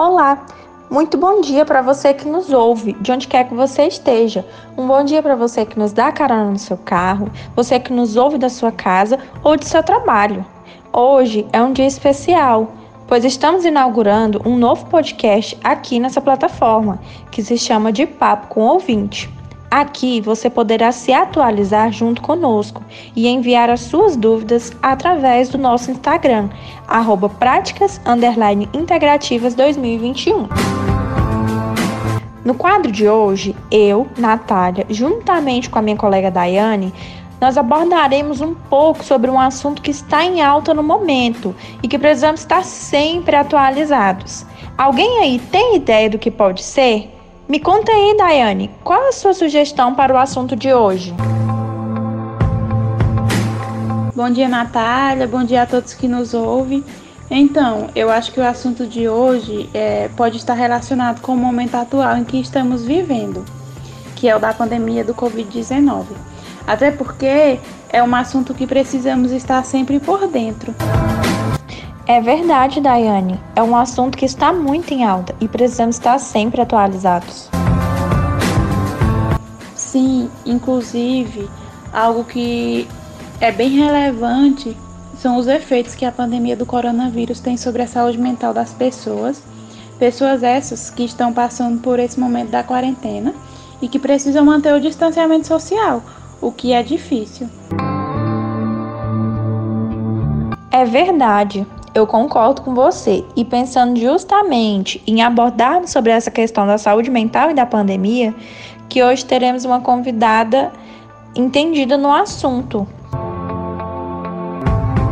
Olá, muito bom dia para você que nos ouve, de onde quer que você esteja. Um bom dia para você que nos dá carona no seu carro, você que nos ouve da sua casa ou de seu trabalho. Hoje é um dia especial, pois estamos inaugurando um novo podcast aqui nessa plataforma, que se chama de Papo com Ouvinte. Aqui você poderá se atualizar junto conosco e enviar as suas dúvidas através do nosso Instagram, arroba práticas integrativas 2021. No quadro de hoje, eu, Natália, juntamente com a minha colega Daiane, nós abordaremos um pouco sobre um assunto que está em alta no momento e que precisamos estar sempre atualizados. Alguém aí tem ideia do que pode ser? Me conta aí, Daiane, qual a sua sugestão para o assunto de hoje? Bom dia, Natália. Bom dia a todos que nos ouvem. Então, eu acho que o assunto de hoje é, pode estar relacionado com o momento atual em que estamos vivendo, que é o da pandemia do Covid-19. Até porque é um assunto que precisamos estar sempre por dentro. É verdade, Daiane. É um assunto que está muito em alta e precisamos estar sempre atualizados. Sim, inclusive, algo que é bem relevante são os efeitos que a pandemia do coronavírus tem sobre a saúde mental das pessoas. Pessoas essas que estão passando por esse momento da quarentena e que precisam manter o distanciamento social, o que é difícil. É verdade. Eu concordo com você e pensando justamente em abordar sobre essa questão da saúde mental e da pandemia, que hoje teremos uma convidada entendida no assunto.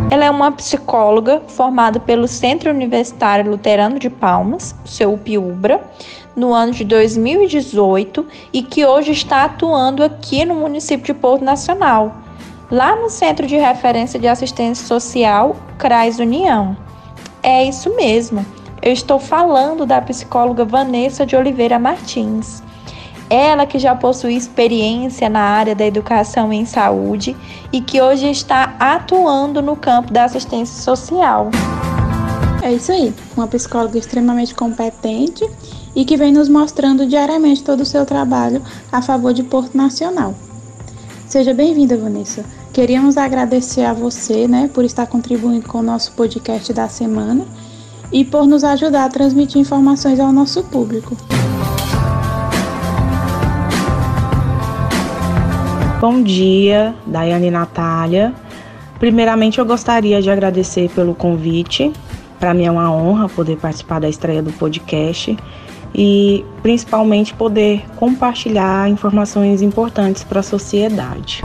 Ela é uma psicóloga formada pelo Centro Universitário Luterano de Palmas, seu PIUBRA, no ano de 2018 e que hoje está atuando aqui no município de Porto Nacional lá no Centro de Referência de Assistência Social, CRAS União. É isso mesmo, eu estou falando da psicóloga Vanessa de Oliveira Martins. Ela que já possui experiência na área da educação em saúde e que hoje está atuando no campo da assistência social. É isso aí, uma psicóloga extremamente competente e que vem nos mostrando diariamente todo o seu trabalho a favor de Porto Nacional. Seja bem-vinda, Vanessa. Queríamos agradecer a você, né, por estar contribuindo com o nosso podcast da semana e por nos ajudar a transmitir informações ao nosso público. Bom dia, Daiane e Natália. Primeiramente, eu gostaria de agradecer pelo convite. Para mim é uma honra poder participar da estreia do podcast e principalmente poder compartilhar informações importantes para a sociedade.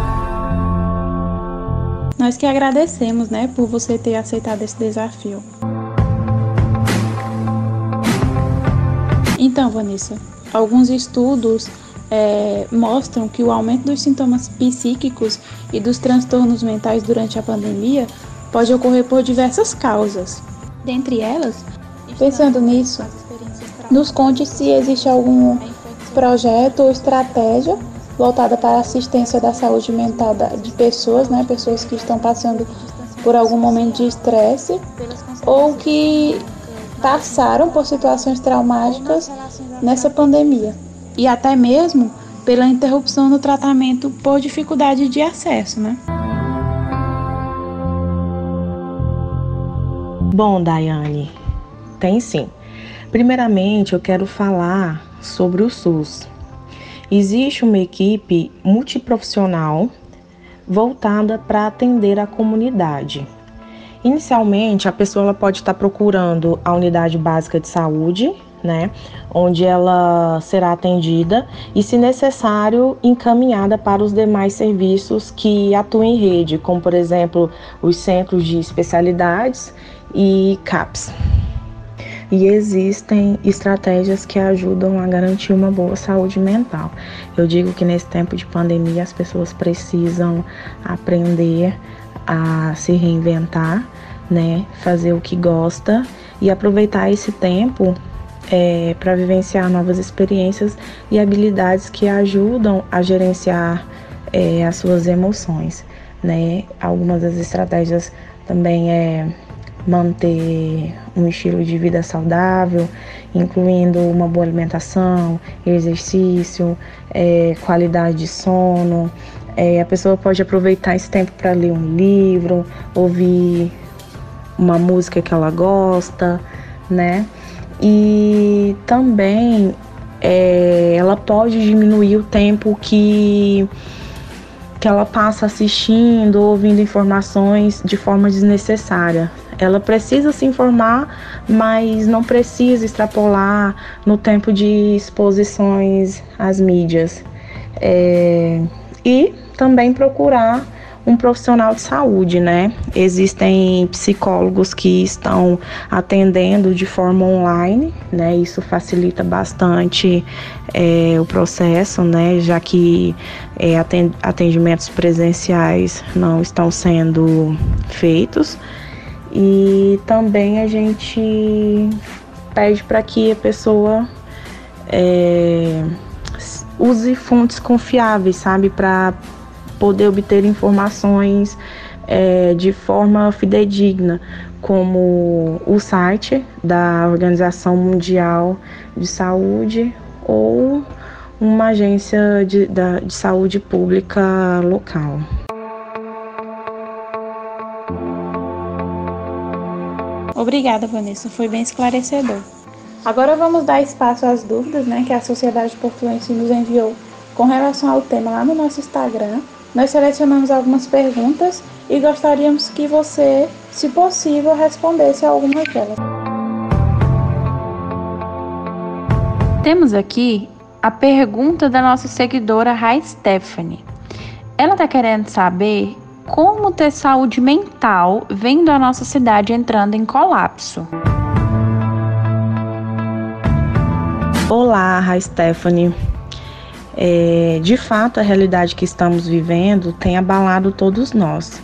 Nós que agradecemos, né, por você ter aceitado esse desafio. Então, Vanessa, alguns estudos é, mostram que o aumento dos sintomas psíquicos e dos transtornos mentais durante a pandemia pode ocorrer por diversas causas. Dentre elas, pensando nisso, nos conte se existe algum projeto ou estratégia voltada para a assistência da saúde mental de pessoas, né, pessoas que estão passando por algum momento de estresse ou que passaram por situações traumáticas nessa pandemia e até mesmo pela interrupção no tratamento por dificuldade de acesso, né? Bom, Daiane, tem sim. Primeiramente, eu quero falar sobre o SUS, Existe uma equipe multiprofissional voltada para atender a comunidade. Inicialmente, a pessoa pode estar procurando a unidade básica de saúde, né, onde ela será atendida e, se necessário, encaminhada para os demais serviços que atuam em rede, como por exemplo os centros de especialidades e CAPS e existem estratégias que ajudam a garantir uma boa saúde mental. Eu digo que nesse tempo de pandemia as pessoas precisam aprender a se reinventar, né, fazer o que gosta e aproveitar esse tempo é, para vivenciar novas experiências e habilidades que ajudam a gerenciar é, as suas emoções, né? Algumas das estratégias também é manter um estilo de vida saudável, incluindo uma boa alimentação, exercício, é, qualidade de sono. É, a pessoa pode aproveitar esse tempo para ler um livro, ouvir uma música que ela gosta, né? E também é, ela pode diminuir o tempo que que ela passa assistindo, ouvindo informações de forma desnecessária. Ela precisa se informar, mas não precisa extrapolar no tempo de exposições às mídias. É, e também procurar um profissional de saúde, né? Existem psicólogos que estão atendendo de forma online, né? Isso facilita bastante é, o processo, né? Já que é, atendimentos presenciais não estão sendo feitos. E também a gente pede para que a pessoa é, use fontes confiáveis, sabe? Para poder obter informações é, de forma fidedigna, como o site da Organização Mundial de Saúde ou uma agência de, da, de saúde pública local. Obrigada, Vanessa, foi bem esclarecedor. Agora vamos dar espaço às dúvidas né, que a Sociedade Portuense nos enviou com relação ao tema lá no nosso Instagram. Nós selecionamos algumas perguntas e gostaríamos que você, se possível, respondesse a algumas delas. Temos aqui a pergunta da nossa seguidora Rai Stephanie. Ela está querendo saber como ter saúde mental vendo a nossa cidade entrando em colapso. Olá, Stephanie. É, de fato, a realidade que estamos vivendo tem abalado todos nós,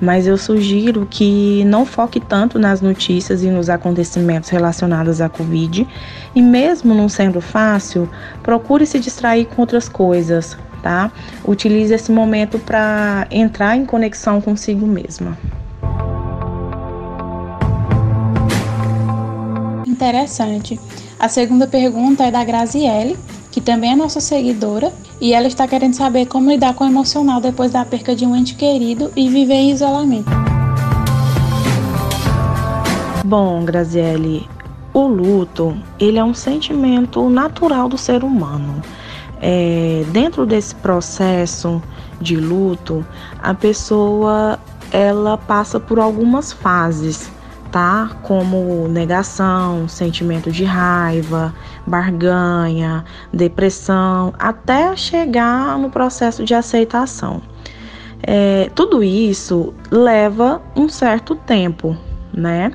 mas eu sugiro que não foque tanto nas notícias e nos acontecimentos relacionados à Covid, e mesmo não sendo fácil, procure se distrair com outras coisas, tá? Utilize esse momento para entrar em conexão consigo mesma. Interessante. A segunda pergunta é da Graziele que também é nossa seguidora, e ela está querendo saber como lidar com o emocional depois da perca de um ente querido e viver em isolamento. Bom, Graziele, o luto, ele é um sentimento natural do ser humano. É, dentro desse processo de luto, a pessoa ela passa por algumas fases tá? Como negação, sentimento de raiva, barganha, depressão, até chegar no processo de aceitação. É, tudo isso leva um certo tempo, né?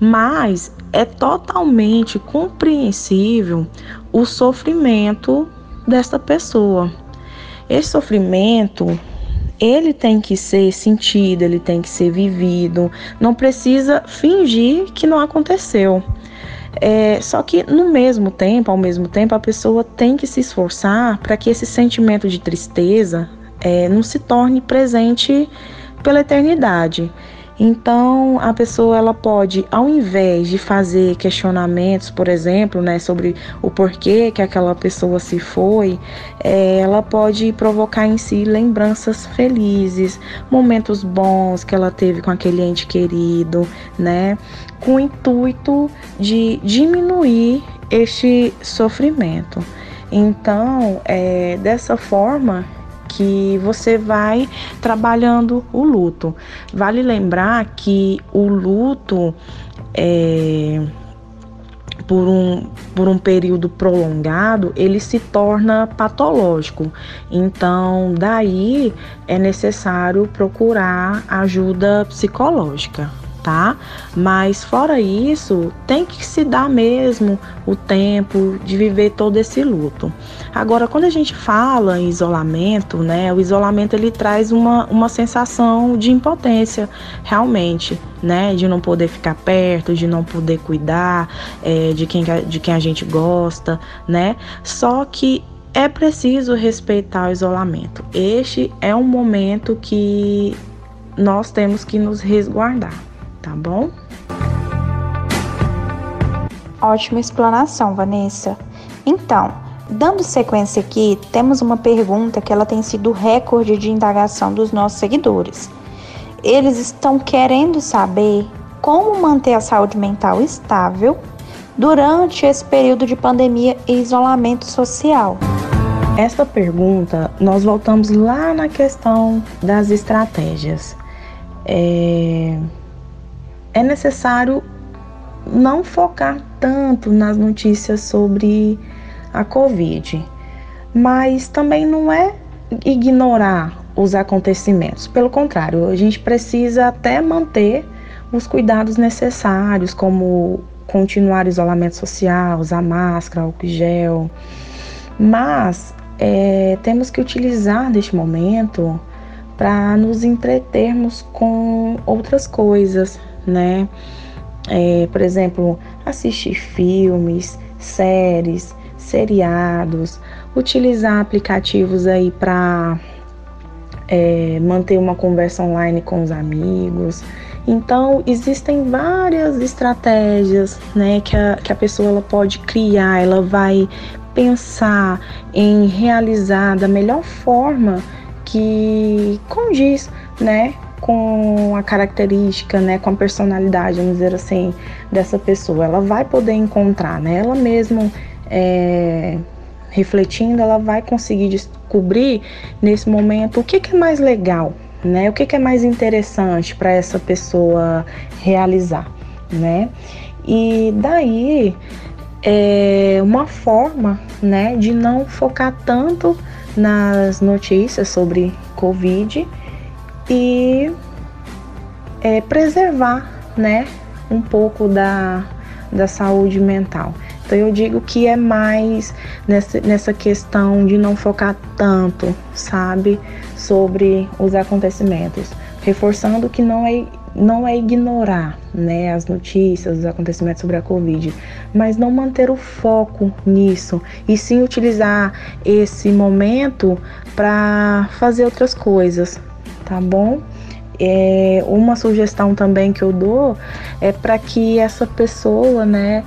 Mas é totalmente compreensível o sofrimento desta pessoa. Esse sofrimento ele tem que ser sentido, ele tem que ser vivido. Não precisa fingir que não aconteceu. É, só que no mesmo tempo, ao mesmo tempo, a pessoa tem que se esforçar para que esse sentimento de tristeza é, não se torne presente pela eternidade. Então, a pessoa ela pode, ao invés de fazer questionamentos, por exemplo, né, sobre o porquê que aquela pessoa se foi, é, ela pode provocar em si lembranças felizes, momentos bons que ela teve com aquele ente querido, né, com o intuito de diminuir este sofrimento. Então, é, dessa forma, que você vai trabalhando o luto. Vale lembrar que o luto é, por um, por um período prolongado, ele se torna patológico. Então, daí é necessário procurar ajuda psicológica tá? Mas fora isso, tem que se dar mesmo o tempo de viver todo esse luto. Agora, quando a gente fala em isolamento, né, o isolamento ele traz uma, uma sensação de impotência, realmente, né, de não poder ficar perto, de não poder cuidar é, de, quem, de quem a gente gosta, né? Só que é preciso respeitar o isolamento. Este é um momento que nós temos que nos resguardar tá bom? Ótima explanação, Vanessa. Então, dando sequência aqui, temos uma pergunta que ela tem sido recorde de indagação dos nossos seguidores. Eles estão querendo saber como manter a saúde mental estável durante esse período de pandemia e isolamento social. Esta pergunta, nós voltamos lá na questão das estratégias. É, é necessário não focar tanto nas notícias sobre a Covid, mas também não é ignorar os acontecimentos. Pelo contrário, a gente precisa até manter os cuidados necessários, como continuar o isolamento social, usar máscara, álcool gel. Mas é, temos que utilizar deste momento para nos entretermos com outras coisas, né? É, por exemplo, assistir filmes, séries, seriados, utilizar aplicativos aí para é, manter uma conversa online com os amigos. Então, existem várias estratégias né, que, a, que a pessoa ela pode criar, ela vai pensar em realizar da melhor forma que condiz né, com a característica, né, com a personalidade, vamos dizer assim, dessa pessoa. Ela vai poder encontrar, né, ela mesma é, refletindo, ela vai conseguir descobrir nesse momento o que, que é mais legal, né? O que, que é mais interessante para essa pessoa realizar, né? E daí é uma forma, né, de não focar tanto nas notícias sobre Covid e é, preservar, né, um pouco da, da saúde mental. Então eu digo que é mais nessa, nessa questão de não focar tanto, sabe, sobre os acontecimentos, reforçando que não é não é ignorar né, as notícias, os acontecimentos sobre a Covid, mas não manter o foco nisso. E sim utilizar esse momento para fazer outras coisas, tá bom? É, uma sugestão também que eu dou é para que essa pessoa, né,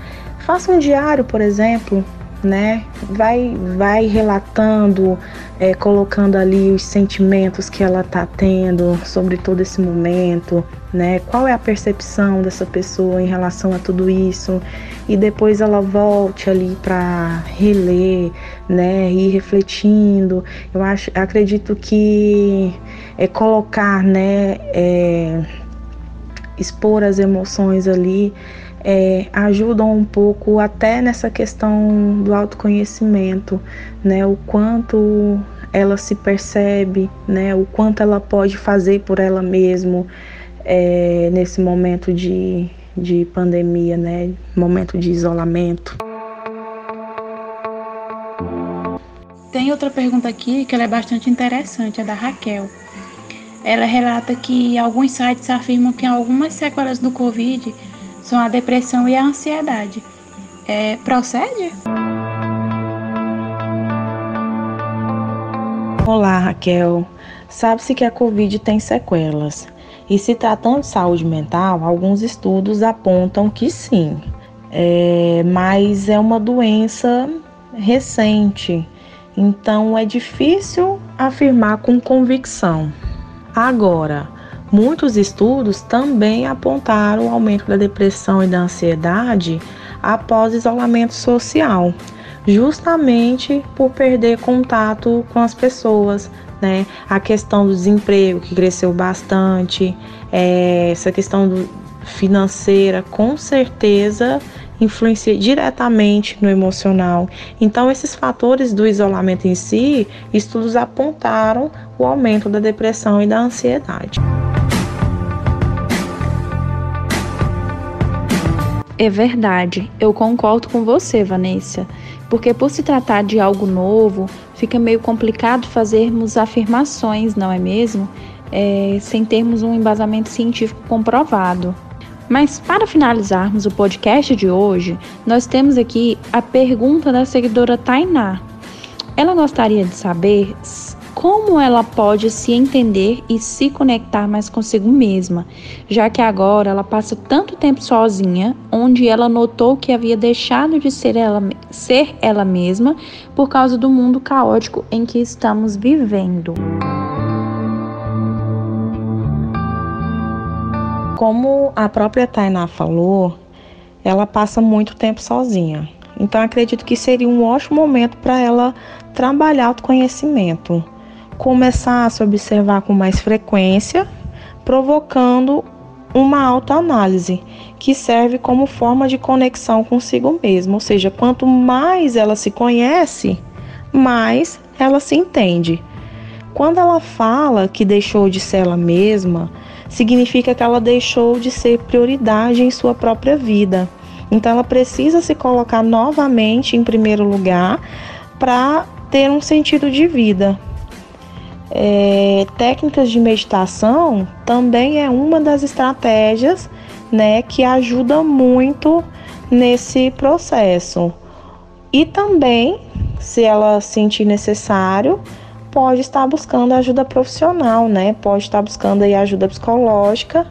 Faça um diário, por exemplo, né? Vai, vai relatando, é, colocando ali os sentimentos que ela está tendo sobre todo esse momento, né? Qual é a percepção dessa pessoa em relação a tudo isso? E depois ela volte ali para reler, né? Ir refletindo. Eu acho, acredito que é colocar, né? É, expor as emoções ali é, ajudam um pouco até nessa questão do autoconhecimento, né? O quanto ela se percebe, né? O quanto ela pode fazer por ela mesma é, nesse momento de, de pandemia, né? Momento de isolamento. Tem outra pergunta aqui que é bastante interessante, é da Raquel. Ela relata que alguns sites afirmam que algumas sequelas do Covid são a depressão e a ansiedade. É, procede? Olá, Raquel. Sabe-se que a Covid tem sequelas. E se tratando de saúde mental, alguns estudos apontam que sim. É, mas é uma doença recente, então é difícil afirmar com convicção. Agora, Muitos estudos também apontaram o aumento da depressão e da ansiedade após isolamento social, justamente por perder contato com as pessoas, né? A questão do desemprego que cresceu bastante, é, essa questão do, financeira, com certeza influencia diretamente no emocional. Então, esses fatores do isolamento em si, estudos apontaram o aumento da depressão e da ansiedade. É verdade, eu concordo com você, Vanessa, porque por se tratar de algo novo, fica meio complicado fazermos afirmações, não é mesmo? É, sem termos um embasamento científico comprovado. Mas para finalizarmos o podcast de hoje, nós temos aqui a pergunta da seguidora Tainá. Ela gostaria de saber como ela pode se entender e se conectar mais consigo mesma, já que agora ela passa tanto tempo sozinha, onde ela notou que havia deixado de ser ela, ser ela mesma por causa do mundo caótico em que estamos vivendo. Como a própria Tainá falou, ela passa muito tempo sozinha. Então acredito que seria um ótimo momento para ela trabalhar autoconhecimento começar a se observar com mais frequência, provocando uma autoanálise, que serve como forma de conexão consigo mesma. Ou seja, quanto mais ela se conhece, mais ela se entende. Quando ela fala que deixou de ser ela mesma, significa que ela deixou de ser prioridade em sua própria vida. Então ela precisa se colocar novamente em primeiro lugar para ter um sentido de vida, é, técnicas de meditação também é uma das estratégias né, que ajuda muito nesse processo. E também, se ela sentir necessário, pode estar buscando ajuda profissional, né? Pode estar buscando aí ajuda psicológica,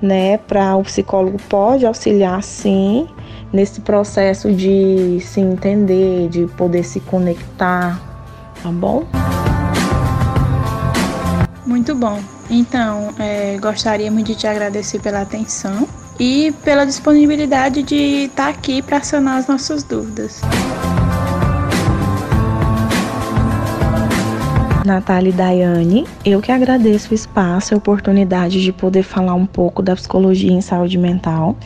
né? Para o psicólogo pode auxiliar sim nesse processo de se entender, de poder se conectar, tá bom? Muito bom. Então, é, gostaríamos de te agradecer pela atenção e pela disponibilidade de estar aqui para sanar as nossas dúvidas. Natália e Daiane, eu que agradeço o espaço e a oportunidade de poder falar um pouco da psicologia em saúde mental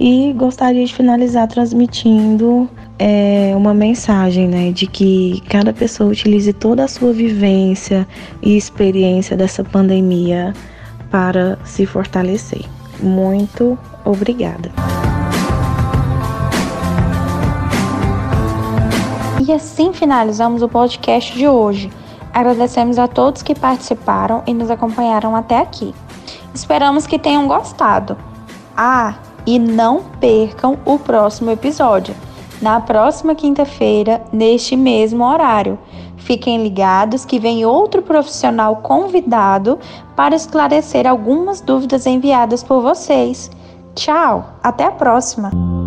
e gostaria de finalizar transmitindo é, uma mensagem né, de que cada pessoa utilize toda a sua vivência e experiência dessa pandemia para se fortalecer. Muito obrigada. E assim finalizamos o podcast de hoje. Agradecemos a todos que participaram e nos acompanharam até aqui. Esperamos que tenham gostado. Ah, e não percam o próximo episódio na próxima quinta-feira, neste mesmo horário. Fiquem ligados que vem outro profissional convidado para esclarecer algumas dúvidas enviadas por vocês. Tchau, até a próxima!